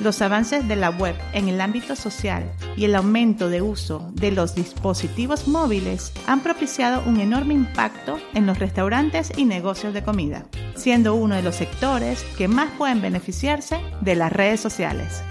Los avances de la web en el ámbito social y el aumento de uso de los dispositivos móviles han propiciado un enorme impacto en los restaurantes y negocios de comida, siendo uno de los sectores que más pueden beneficiarse de las redes sociales.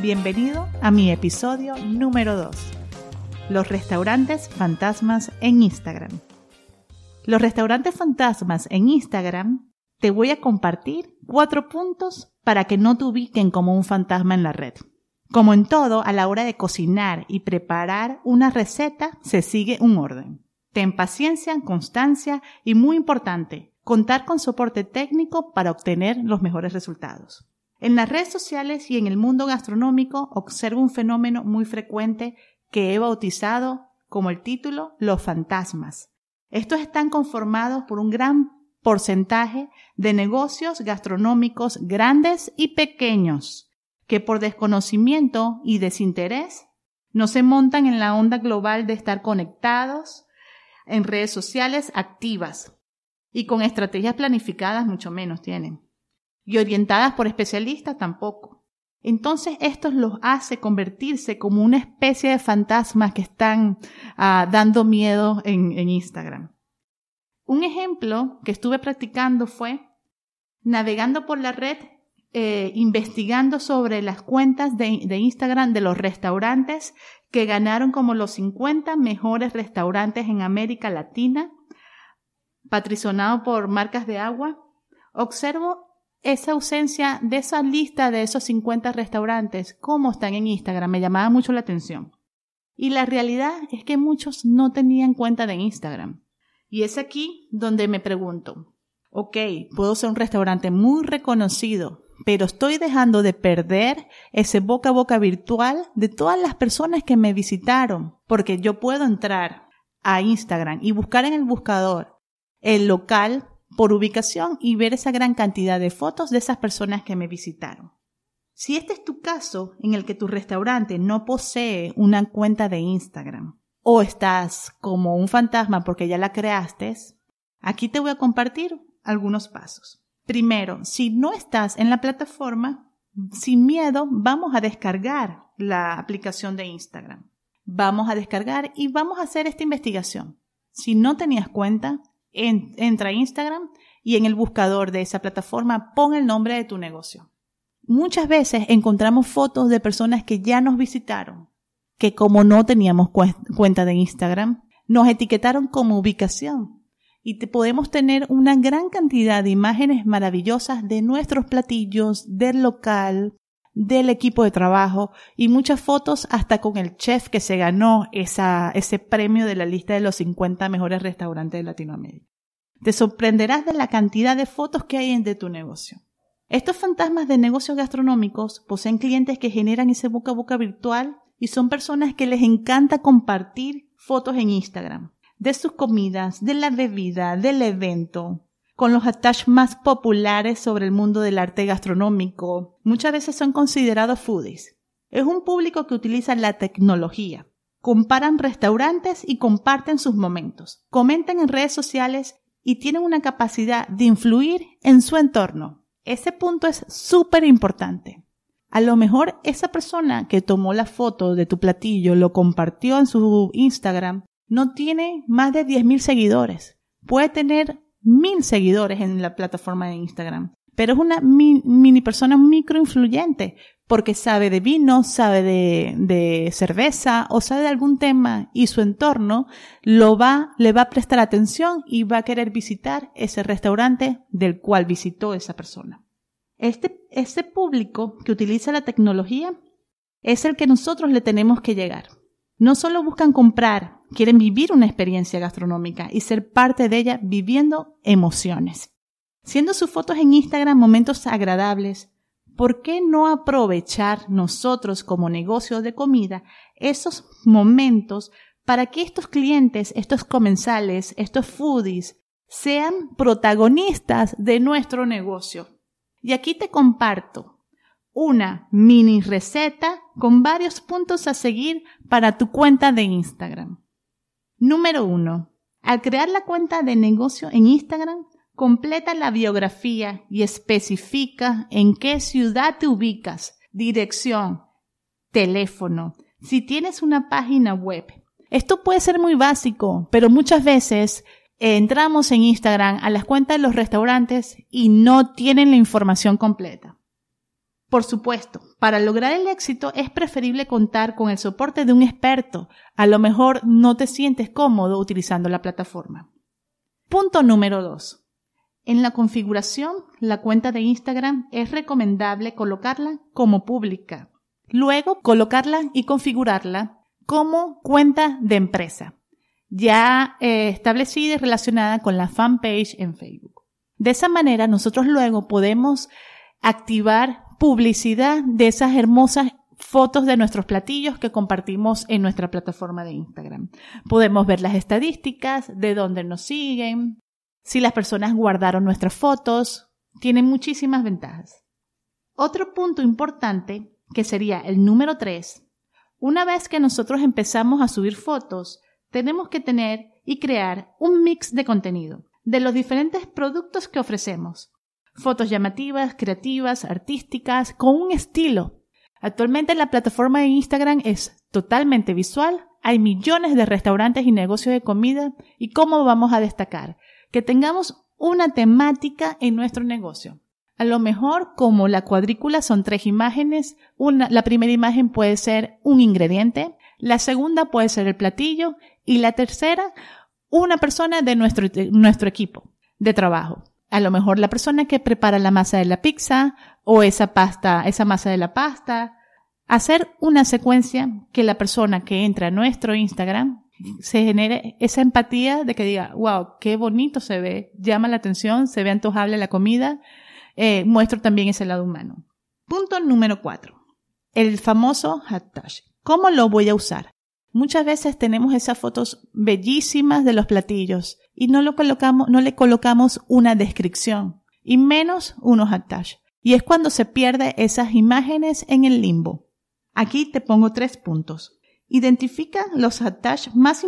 Bienvenido a mi episodio número 2. Los restaurantes fantasmas en Instagram. Los restaurantes fantasmas en Instagram te voy a compartir cuatro puntos para que no te ubiquen como un fantasma en la red. Como en todo, a la hora de cocinar y preparar una receta se sigue un orden. Ten paciencia, constancia y muy importante, contar con soporte técnico para obtener los mejores resultados. En las redes sociales y en el mundo gastronómico observo un fenómeno muy frecuente que he bautizado como el título Los fantasmas. Estos están conformados por un gran porcentaje de negocios gastronómicos grandes y pequeños que por desconocimiento y desinterés no se montan en la onda global de estar conectados en redes sociales activas y con estrategias planificadas mucho menos tienen y orientadas por especialistas tampoco. Entonces esto los hace convertirse como una especie de fantasmas que están ah, dando miedo en, Instagram. Un ejemplo que estuve practicando fue navegando por la red, eh, investigando sobre las cuentas de, Instagram de los restaurantes que ganaron como los 50 mejores restaurantes en América Latina, patrocinado por marcas de agua. Observo esa ausencia de esa lista de esos 50 restaurantes, cómo están en Instagram, me llamaba mucho la atención. Y la realidad es que muchos no tenían cuenta de Instagram. Y es aquí donde me pregunto, ok, puedo ser un restaurante muy reconocido, pero estoy dejando de perder ese boca a boca virtual de todas las personas que me visitaron, porque yo puedo entrar a Instagram y buscar en el buscador el local por ubicación y ver esa gran cantidad de fotos de esas personas que me visitaron. Si este es tu caso en el que tu restaurante no posee una cuenta de Instagram o estás como un fantasma porque ya la creaste, aquí te voy a compartir algunos pasos. Primero, si no estás en la plataforma, sin miedo, vamos a descargar la aplicación de Instagram. Vamos a descargar y vamos a hacer esta investigación. Si no tenías cuenta, entra a Instagram y en el buscador de esa plataforma pon el nombre de tu negocio. Muchas veces encontramos fotos de personas que ya nos visitaron, que como no teníamos cuenta de Instagram, nos etiquetaron como ubicación y podemos tener una gran cantidad de imágenes maravillosas de nuestros platillos, del local, del equipo de trabajo y muchas fotos hasta con el chef que se ganó esa, ese premio de la lista de los 50 mejores restaurantes de Latinoamérica. Te sorprenderás de la cantidad de fotos que hay de tu negocio. Estos fantasmas de negocios gastronómicos poseen clientes que generan ese boca a boca virtual y son personas que les encanta compartir fotos en Instagram de sus comidas, de la bebida, del evento, con los attach más populares sobre el mundo del arte gastronómico. Muchas veces son considerados foodies. Es un público que utiliza la tecnología. Comparan restaurantes y comparten sus momentos. Comentan en redes sociales y tienen una capacidad de influir en su entorno. Ese punto es súper importante. A lo mejor esa persona que tomó la foto de tu platillo, lo compartió en su Instagram, no tiene más de 10.000 seguidores. Puede tener mil seguidores en la plataforma de Instagram, pero es una mini persona microinfluyente porque sabe de vino, sabe de, de, cerveza o sabe de algún tema y su entorno lo va, le va a prestar atención y va a querer visitar ese restaurante del cual visitó esa persona. Este, este público que utiliza la tecnología es el que nosotros le tenemos que llegar. No solo buscan comprar, quieren vivir una experiencia gastronómica y ser parte de ella viviendo emociones. Siendo sus fotos en Instagram momentos agradables, ¿por qué no aprovechar nosotros como negocio de comida esos momentos para que estos clientes, estos comensales, estos foodies sean protagonistas de nuestro negocio? Y aquí te comparto una mini receta con varios puntos a seguir para tu cuenta de Instagram. Número uno. Al crear la cuenta de negocio en Instagram, Completa la biografía y especifica en qué ciudad te ubicas, dirección, teléfono, si tienes una página web. Esto puede ser muy básico, pero muchas veces entramos en Instagram a las cuentas de los restaurantes y no tienen la información completa. Por supuesto, para lograr el éxito es preferible contar con el soporte de un experto. A lo mejor no te sientes cómodo utilizando la plataforma. Punto número 2. En la configuración, la cuenta de Instagram es recomendable colocarla como pública. Luego, colocarla y configurarla como cuenta de empresa, ya eh, establecida y relacionada con la fanpage en Facebook. De esa manera, nosotros luego podemos activar publicidad de esas hermosas fotos de nuestros platillos que compartimos en nuestra plataforma de Instagram. Podemos ver las estadísticas, de dónde nos siguen, si las personas guardaron nuestras fotos, tiene muchísimas ventajas. Otro punto importante, que sería el número 3, una vez que nosotros empezamos a subir fotos, tenemos que tener y crear un mix de contenido de los diferentes productos que ofrecemos. Fotos llamativas, creativas, artísticas, con un estilo. Actualmente la plataforma de Instagram es totalmente visual, hay millones de restaurantes y negocios de comida y cómo vamos a destacar que tengamos una temática en nuestro negocio. A lo mejor, como la cuadrícula son tres imágenes, una, la primera imagen puede ser un ingrediente, la segunda puede ser el platillo y la tercera, una persona de nuestro, nuestro equipo de trabajo. A lo mejor la persona que prepara la masa de la pizza o esa pasta, esa masa de la pasta. Hacer una secuencia que la persona que entra a nuestro Instagram se genere esa empatía de que diga, wow, qué bonito se ve, llama la atención, se ve antojable la comida, eh, muestro también ese lado humano. Punto número cuatro. El famoso hashtag. ¿Cómo lo voy a usar? Muchas veces tenemos esas fotos bellísimas de los platillos y no lo colocamos, no le colocamos una descripción y menos unos hashtags. Y es cuando se pierde esas imágenes en el limbo. Aquí te pongo tres puntos. Identifica los hashtags más,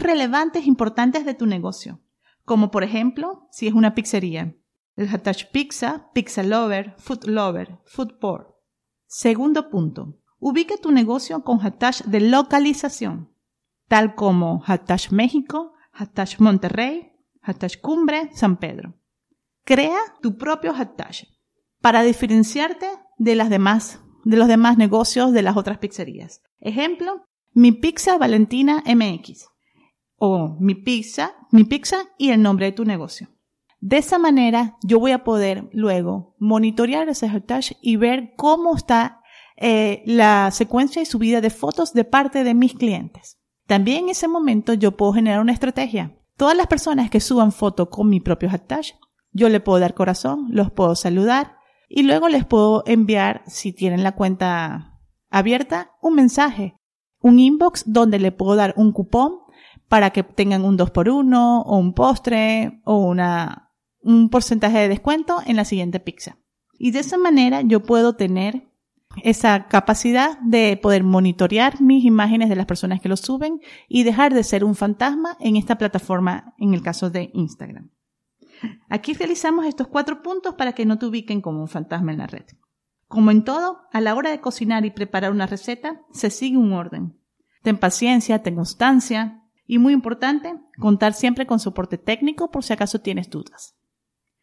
relevantes e importantes de tu negocio, como por ejemplo, si es una pizzería, el hashtag pizza, pizza lover, food lover, food poor. Segundo punto, ubica tu negocio con hashtags de localización, tal como hashtag México, hashtag Monterrey, hashtag Cumbre, San Pedro. Crea tu propio hashtag para diferenciarte de los demás negocios de las otras pizzerías. Ejemplo, mi pizza Valentina MX o mi pizza, mi pizza y el nombre de tu negocio. De esa manera yo voy a poder luego monitorear ese hashtag y ver cómo está eh, la secuencia y subida de fotos de parte de mis clientes. También en ese momento yo puedo generar una estrategia. Todas las personas que suban foto con mi propio hashtag, yo le puedo dar corazón, los puedo saludar y luego les puedo enviar, si tienen la cuenta abierta, un mensaje un inbox donde le puedo dar un cupón para que tengan un 2 por 1 o un postre o una, un porcentaje de descuento en la siguiente pizza. Y de esa manera yo puedo tener esa capacidad de poder monitorear mis imágenes de las personas que lo suben y dejar de ser un fantasma en esta plataforma en el caso de Instagram. Aquí realizamos estos cuatro puntos para que no te ubiquen como un fantasma en la red. Como en todo, a la hora de cocinar y preparar una receta, se sigue un orden. Ten paciencia, ten constancia y muy importante, contar siempre con soporte técnico por si acaso tienes dudas.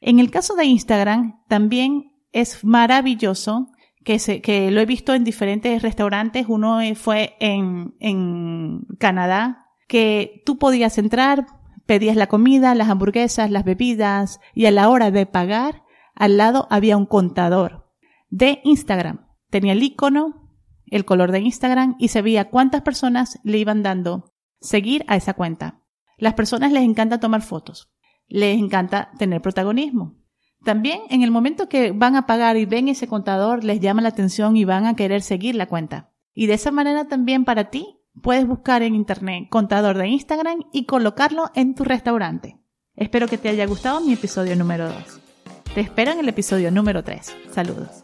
En el caso de Instagram, también es maravilloso que, se, que lo he visto en diferentes restaurantes. Uno eh, fue en, en Canadá, que tú podías entrar, pedías la comida, las hamburguesas, las bebidas y a la hora de pagar, al lado había un contador de Instagram. Tenía el icono, el color de Instagram y se veía cuántas personas le iban dando seguir a esa cuenta. Las personas les encanta tomar fotos, les encanta tener protagonismo. También en el momento que van a pagar y ven ese contador, les llama la atención y van a querer seguir la cuenta. Y de esa manera también para ti puedes buscar en internet contador de Instagram y colocarlo en tu restaurante. Espero que te haya gustado mi episodio número 2. Te espero en el episodio número 3. Saludos.